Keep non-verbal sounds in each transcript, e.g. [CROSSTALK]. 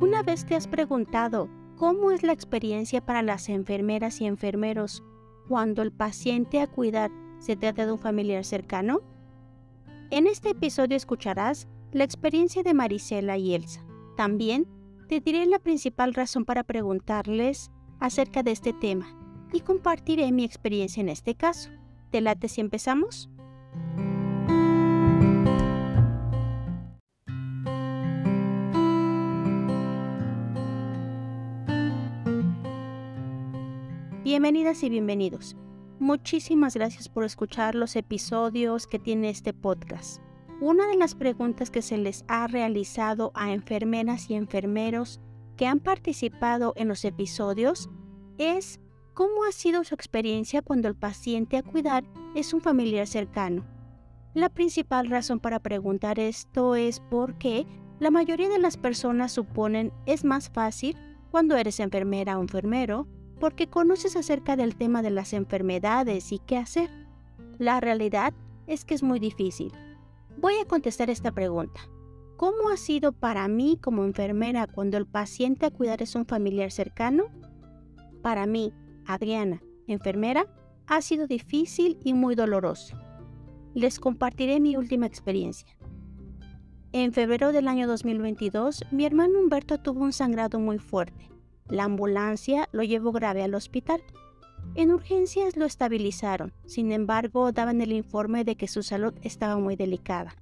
¿Alguna vez te has preguntado cómo es la experiencia para las enfermeras y enfermeros cuando el paciente a cuidar se trata de un familiar cercano? En este episodio escucharás la experiencia de Marisela y Elsa. También te diré la principal razón para preguntarles acerca de este tema y compartiré mi experiencia en este caso. ¿Te late si empezamos? Bienvenidas y bienvenidos. Muchísimas gracias por escuchar los episodios que tiene este podcast. Una de las preguntas que se les ha realizado a enfermeras y enfermeros que han participado en los episodios es cómo ha sido su experiencia cuando el paciente a cuidar es un familiar cercano. La principal razón para preguntar esto es porque la mayoría de las personas suponen es más fácil cuando eres enfermera o enfermero porque conoces acerca del tema de las enfermedades y qué hacer. La realidad es que es muy difícil. Voy a contestar esta pregunta. ¿Cómo ha sido para mí como enfermera cuando el paciente a cuidar es un familiar cercano? Para mí, Adriana, enfermera, ha sido difícil y muy doloroso. Les compartiré mi última experiencia. En febrero del año 2022, mi hermano Humberto tuvo un sangrado muy fuerte. La ambulancia lo llevó grave al hospital. En urgencias lo estabilizaron, sin embargo daban el informe de que su salud estaba muy delicada.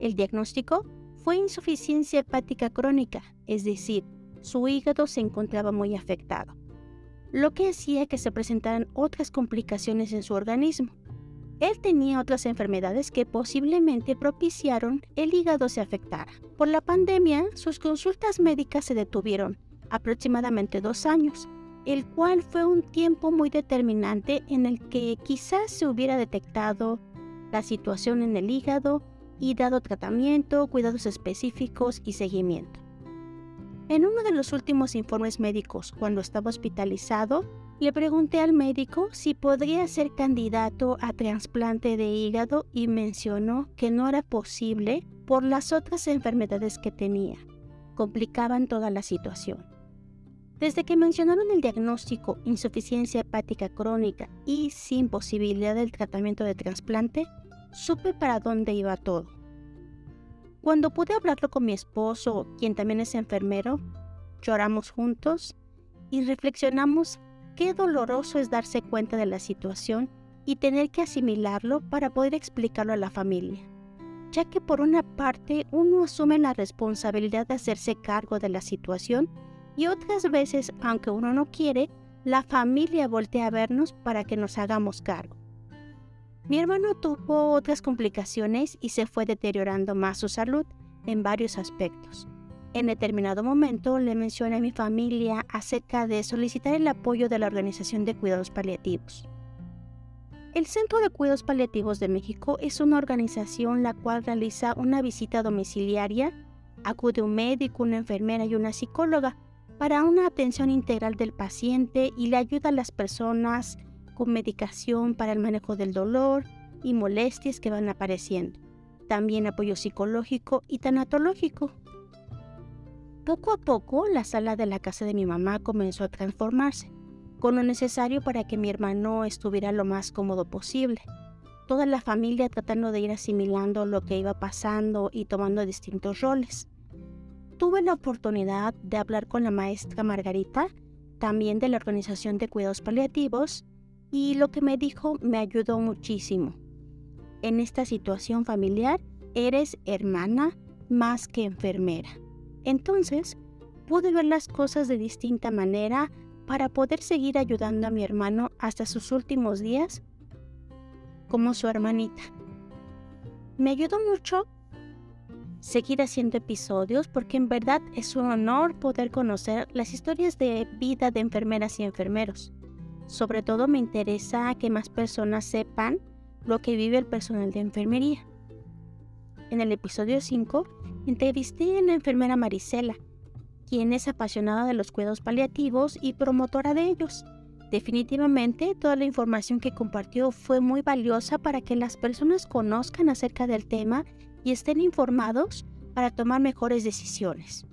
El diagnóstico fue insuficiencia hepática crónica, es decir, su hígado se encontraba muy afectado, lo que hacía que se presentaran otras complicaciones en su organismo. Él tenía otras enfermedades que posiblemente propiciaron el hígado se afectara. Por la pandemia, sus consultas médicas se detuvieron aproximadamente dos años, el cual fue un tiempo muy determinante en el que quizás se hubiera detectado la situación en el hígado y dado tratamiento, cuidados específicos y seguimiento. En uno de los últimos informes médicos, cuando estaba hospitalizado, le pregunté al médico si podría ser candidato a trasplante de hígado y mencionó que no era posible por las otras enfermedades que tenía. Complicaban toda la situación. Desde que mencionaron el diagnóstico insuficiencia hepática crónica y sin posibilidad del tratamiento de trasplante, supe para dónde iba todo. Cuando pude hablarlo con mi esposo, quien también es enfermero, lloramos juntos y reflexionamos qué doloroso es darse cuenta de la situación y tener que asimilarlo para poder explicarlo a la familia, ya que por una parte uno asume la responsabilidad de hacerse cargo de la situación y otras veces, aunque uno no quiere, la familia voltea a vernos para que nos hagamos cargo. Mi hermano tuvo otras complicaciones y se fue deteriorando más su salud en varios aspectos. En determinado momento le mencioné a mi familia acerca de solicitar el apoyo de la Organización de Cuidados Paliativos. El Centro de Cuidados Paliativos de México es una organización la cual realiza una visita domiciliaria, acude un médico, una enfermera y una psicóloga para una atención integral del paciente y le ayuda a las personas con medicación para el manejo del dolor y molestias que van apareciendo. También apoyo psicológico y tanatológico. Poco a poco, la sala de la casa de mi mamá comenzó a transformarse, con lo necesario para que mi hermano estuviera lo más cómodo posible. Toda la familia tratando de ir asimilando lo que iba pasando y tomando distintos roles tuve la oportunidad de hablar con la maestra Margarita, también de la Organización de Cuidados Paliativos, y lo que me dijo me ayudó muchísimo. En esta situación familiar, eres hermana más que enfermera. Entonces, pude ver las cosas de distinta manera para poder seguir ayudando a mi hermano hasta sus últimos días como su hermanita. Me ayudó mucho seguir haciendo episodios porque en verdad es un honor poder conocer las historias de vida de enfermeras y enfermeros. Sobre todo me interesa que más personas sepan lo que vive el personal de enfermería. En el episodio 5 entrevisté a la enfermera Marisela, quien es apasionada de los cuidados paliativos y promotora de ellos. Definitivamente toda la información que compartió fue muy valiosa para que las personas conozcan acerca del tema y estén informados para tomar mejores decisiones.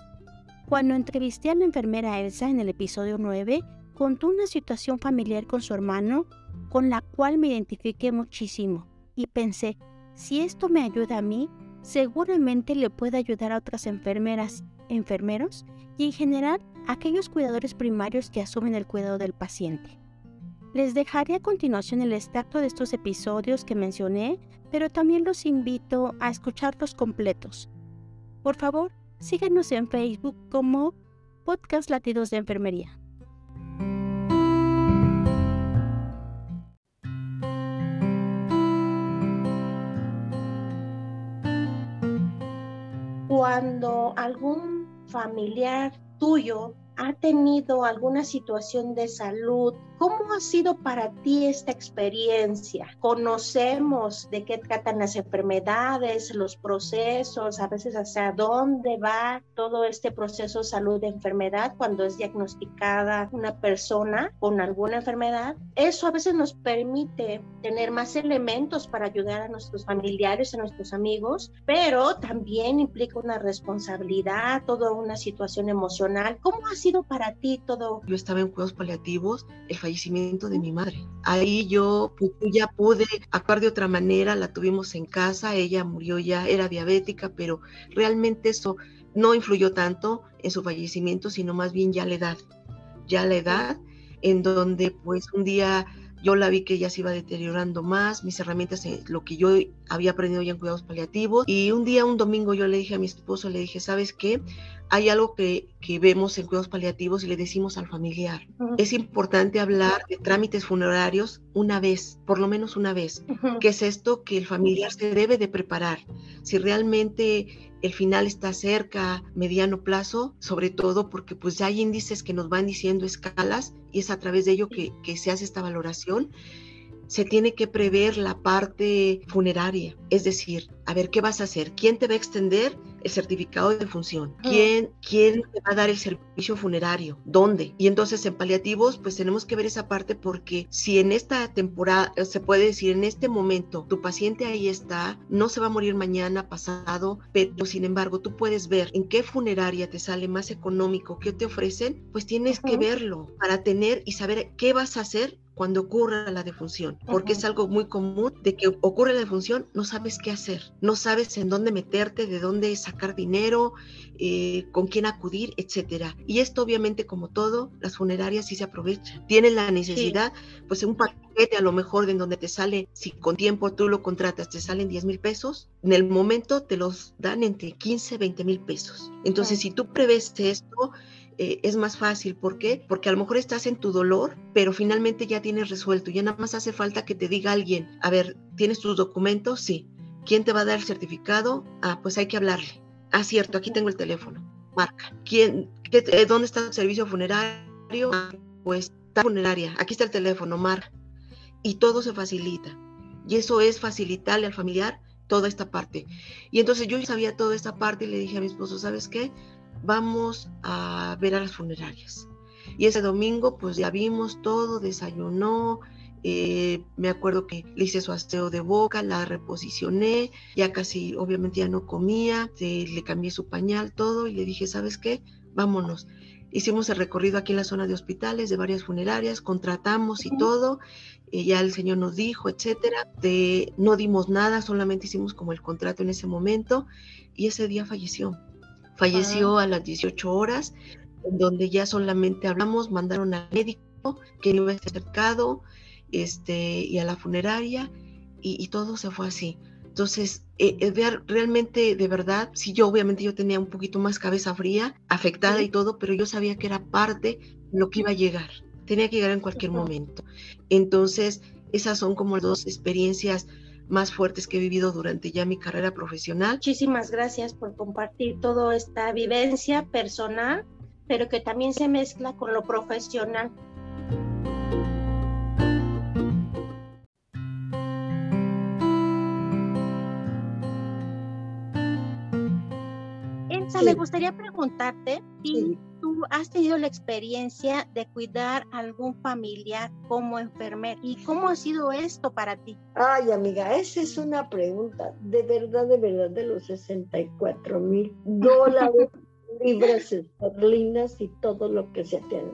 Cuando entrevisté a la enfermera Elsa en el episodio 9, contó una situación familiar con su hermano con la cual me identifiqué muchísimo y pensé, si esto me ayuda a mí, seguramente le puede ayudar a otras enfermeras, enfermeros y en general a aquellos cuidadores primarios que asumen el cuidado del paciente. Les dejaré a continuación el extracto de estos episodios que mencioné, pero también los invito a escucharlos completos. Por favor, síganos en Facebook como Podcast Latidos de Enfermería. Cuando algún familiar tuyo ha tenido alguna situación de salud ¿Cómo ha sido para ti esta experiencia? Conocemos de qué tratan las enfermedades, los procesos, a veces hacia dónde va todo este proceso de salud de enfermedad cuando es diagnosticada una persona con alguna enfermedad. Eso a veces nos permite tener más elementos para ayudar a nuestros familiares, a nuestros amigos, pero también implica una responsabilidad, toda una situación emocional. ¿Cómo ha sido para ti todo? Yo estaba en cuidados paliativos, el fallecimiento de mi madre. Ahí yo ya pude actuar de otra manera, la tuvimos en casa, ella murió ya, era diabética, pero realmente eso no influyó tanto en su fallecimiento, sino más bien ya la edad, ya la edad en donde pues un día yo la vi que ella se iba deteriorando más, mis herramientas, eh, lo que yo había aprendido ya en cuidados paliativos. Y un día, un domingo, yo le dije a mi esposo, le dije, ¿sabes qué? Hay algo que, que vemos en cuidados paliativos y le decimos al familiar. Es importante hablar de trámites funerarios una vez, por lo menos una vez. ¿Qué es esto? Que el familiar se debe de preparar. Si realmente el final está cerca, mediano plazo, sobre todo porque pues ya hay índices que nos van diciendo escalas y es a través de ello que, que se hace esta valoración se tiene que prever la parte funeraria, es decir, a ver qué vas a hacer, quién te va a extender el certificado de función, quién, quién te va a dar el servicio funerario, dónde. Y entonces en paliativos, pues tenemos que ver esa parte porque si en esta temporada, se puede decir en este momento, tu paciente ahí está, no se va a morir mañana, pasado, pero sin embargo tú puedes ver en qué funeraria te sale más económico, qué te ofrecen, pues tienes que verlo para tener y saber qué vas a hacer cuando ocurra la defunción, porque es algo muy común de que ocurre la defunción, no sabes qué hacer, no sabes en dónde meterte, de dónde sacar dinero, eh, con quién acudir, etcétera. Y esto obviamente como todo, las funerarias sí se aprovechan. Tienen la necesidad, pues un paquete a lo mejor de en donde te sale, si con tiempo tú lo contratas, te salen 10 mil pesos, en el momento te los dan entre 15, 20 mil pesos. Entonces, si tú prevés esto, eh, es más fácil. ¿Por qué? Porque a lo mejor estás en tu dolor, pero finalmente ya tienes resuelto. Ya nada más hace falta que te diga alguien, a ver, ¿tienes tus documentos? Sí. ¿Quién te va a dar el certificado? Ah, pues hay que hablarle. Ah, cierto, aquí tengo el teléfono. Marca. ¿Quién, eh, ¿Dónde está el servicio funerario? Ah, pues está funeraria. Aquí está el teléfono, marca. Y todo se facilita. Y eso es facilitarle al familiar toda esta parte. Y entonces yo sabía toda esta parte y le dije a mi esposo, ¿sabes qué? vamos a ver a las funerarias. Y ese domingo pues ya vimos todo, desayunó, eh, me acuerdo que le hice su aseo de boca, la reposicioné, ya casi obviamente ya no comía, le cambié su pañal, todo y le dije, ¿sabes qué? Vámonos. Hicimos el recorrido aquí en la zona de hospitales de varias funerarias, contratamos y todo, y ya el señor nos dijo, etcétera, de, no dimos nada, solamente hicimos como el contrato en ese momento y ese día falleció. Falleció a las 18 horas, en donde ya solamente hablamos, mandaron al médico que iba a estar cercado este, y a la funeraria y, todo se fue así. Entonces, eh, eh realmente, de verdad, sí, yo obviamente yo tenía un poquito más cabeza fría, afectada y todo, pero yo sabía que era parte de lo que iba a llegar. Tenía que llegar en cualquier momento. Entonces, esas son como dos experiencias más fuertes que he vivido durante ya mi carrera profesional. Muchísimas gracias por compartir toda esta vivencia personal, pero que también se mezcla con lo profesional. Elsa, me gustaría preguntarte si tú has tenido la experiencia de cuidar a algún familiar como enfermera y cómo ha sido esto para ti. Ay, amiga, esa es una pregunta de verdad, de verdad, de los 64 mil dólares. [LAUGHS] libras esterlinas y todo lo que se tiene.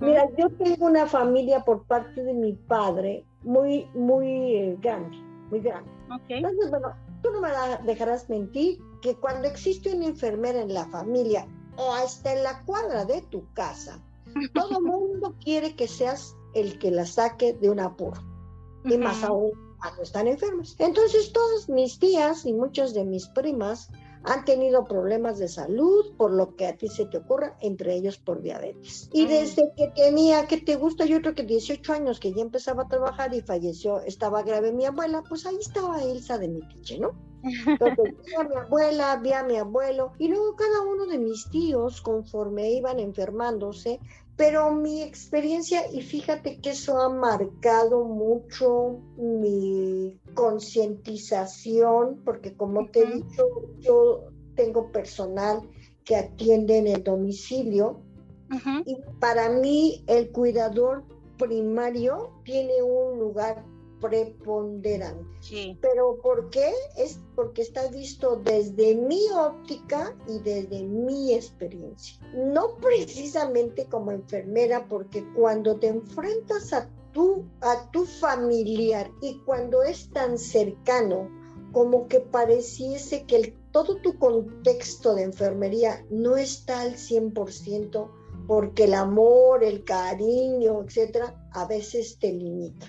Mira, yo tengo una familia por parte de mi padre muy, muy eh, grande, muy grande. Entonces, bueno, tú no me dejarás mentir que cuando existe una enfermera en la familia o hasta en la cuadra de tu casa, [LAUGHS] todo el mundo quiere que seas el que la saque de un apuro. Y más aún cuando están enfermas. Entonces, todas mis tías y muchas de mis primas han tenido problemas de salud, por lo que a ti se te ocurra, entre ellos por diabetes. Y desde que tenía, que te gusta, yo creo que 18 años que ya empezaba a trabajar y falleció, estaba grave mi abuela, pues ahí estaba Elsa de mi piche, ¿no? Entonces, [LAUGHS] vi a mi abuela, vi a mi abuelo, y luego cada uno de mis tíos, conforme iban enfermándose, pero mi experiencia, y fíjate que eso ha marcado mucho mi concientización, porque como te he dicho, yo tengo personal que atiende en el domicilio, y para mí el cuidador primario tiene un lugar preponderante. Pero ¿por qué? Es porque está visto desde mi óptica y desde mi experiencia. No precisamente como enfermera, porque cuando te enfrentas a tu, a tu familiar y cuando es tan cercano, como que pareciese que el, todo tu contexto de enfermería no está al 100% porque el amor, el cariño, etcétera, a veces te limita.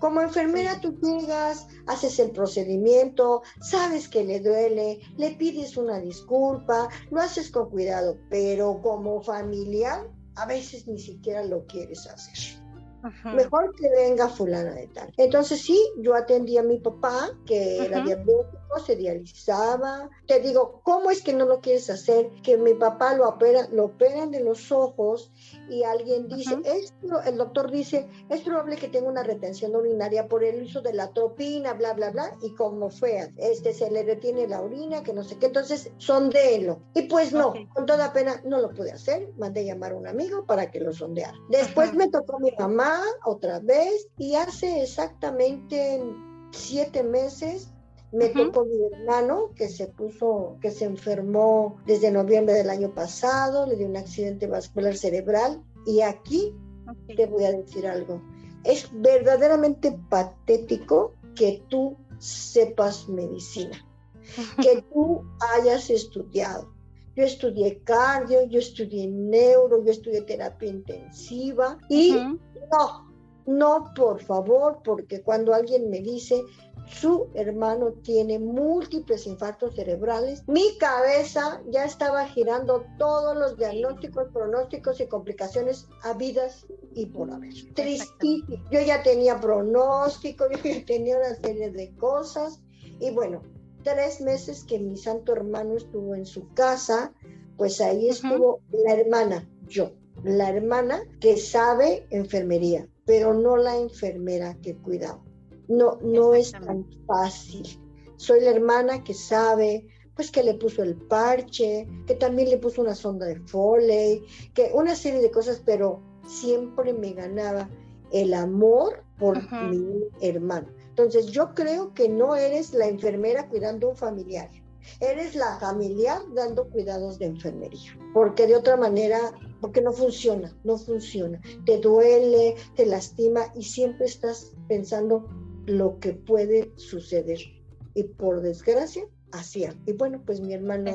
Como enfermera tú llegas, haces el procedimiento, sabes que le duele, le pides una disculpa, lo haces con cuidado, pero como familiar a veces ni siquiera lo quieres hacer. Mejor que venga fulana de tal. Entonces sí, yo atendí a mi papá, que era diabético, se dializaba. Te digo, ¿cómo es que no lo quieres hacer? Que mi papá lo opera, lo operan de los ojos y alguien dice, esto, el doctor dice, es probable que tenga una retención urinaria por el uso de la tropina, bla, bla, bla, y como fue, este se le retiene la orina, que no sé qué, entonces sondéelo. Y pues no, con toda pena no lo pude hacer, mandé llamar a un amigo para que lo sondeara. Después me tocó mi mamá otra vez y hace exactamente siete meses me tocó mi hermano que se puso, que se enfermó desde noviembre del año pasado, le dio un accidente vascular cerebral y aquí te voy a decir algo. Es verdaderamente patético que tú sepas medicina, que tú hayas estudiado. Yo estudié cardio, yo estudié neuro, yo estudié terapia intensiva y no, no, por favor, porque cuando alguien me dice, su hermano tiene múltiples infartos cerebrales. Mi cabeza ya estaba girando todos los diagnósticos, pronósticos y complicaciones habidas y por haber. Tristísimo. Yo ya tenía pronóstico, yo ya tenía una serie de cosas. Y bueno, tres meses que mi santo hermano estuvo en su casa, pues ahí estuvo la hermana, yo, la hermana que sabe enfermería, pero no la enfermera que cuidaba no, no es tan fácil. Soy la hermana que sabe, pues que le puso el parche, que también le puso una sonda de Foley, que una serie de cosas, pero siempre me ganaba el amor por mi hermano. Entonces yo creo que no eres la enfermera cuidando a un familiar, eres la familiar dando cuidados de enfermería, porque de otra manera, porque no funciona, no funciona. Te duele, te lastima y siempre estás pensando lo que puede suceder. Y por desgracia, hacía. Y bueno, pues mi hermano,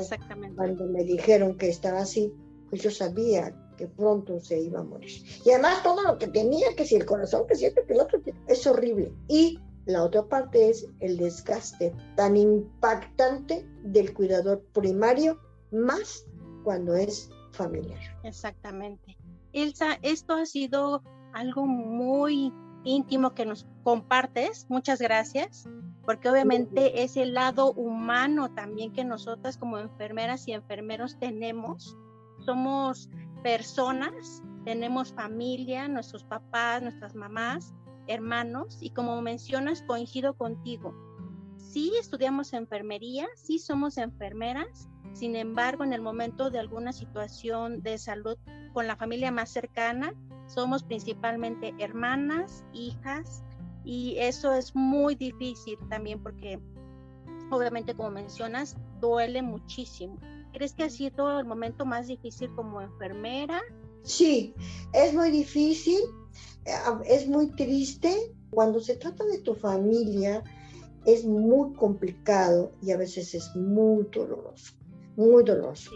cuando me dijeron que estaba así, pues yo sabía que pronto se iba a morir. Y además todo lo que tenía, que si el corazón, que si esto, que el otro, es horrible. Y la otra parte es el desgaste tan impactante del cuidador primario, más cuando es familiar. Exactamente. Elsa, esto ha sido algo muy íntimo que nos compartes. Muchas gracias, porque obviamente es el lado humano también que nosotras como enfermeras y enfermeros tenemos. Somos personas, tenemos familia, nuestros papás, nuestras mamás, hermanos, y como mencionas, coincido contigo. Sí estudiamos enfermería, sí somos enfermeras, sin embargo, en el momento de alguna situación de salud con la familia más cercana, somos principalmente hermanas, hijas, y eso es muy difícil también porque obviamente como mencionas, duele muchísimo. ¿Crees que ha sido el momento más difícil como enfermera? Sí, es muy difícil, eh, es muy triste. Cuando se trata de tu familia, es muy complicado y a veces es muy doloroso, muy doloroso.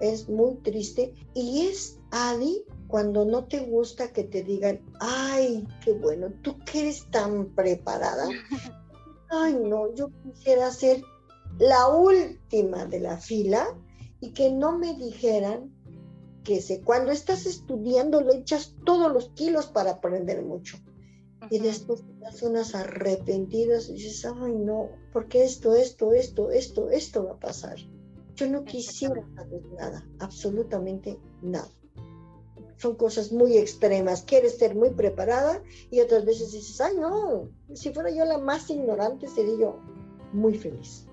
Es muy triste y es, Adi, cuando no te gusta que te digan, ay, qué bueno, tú que eres tan preparada. [LAUGHS] Ay, no, yo quisiera ser la última de la fila y que no me dijeran que sé, cuando estás estudiando le echas todos los kilos para aprender mucho. Y después das unas arrepentidas y dices, ay no, porque esto, esto, esto, esto, esto va a pasar. Yo no quisiera saber nada, absolutamente nada son cosas muy extremas. Quieres ser muy preparada y otras veces dices, ay no, si fuera yo la más ignorante sería yo muy feliz.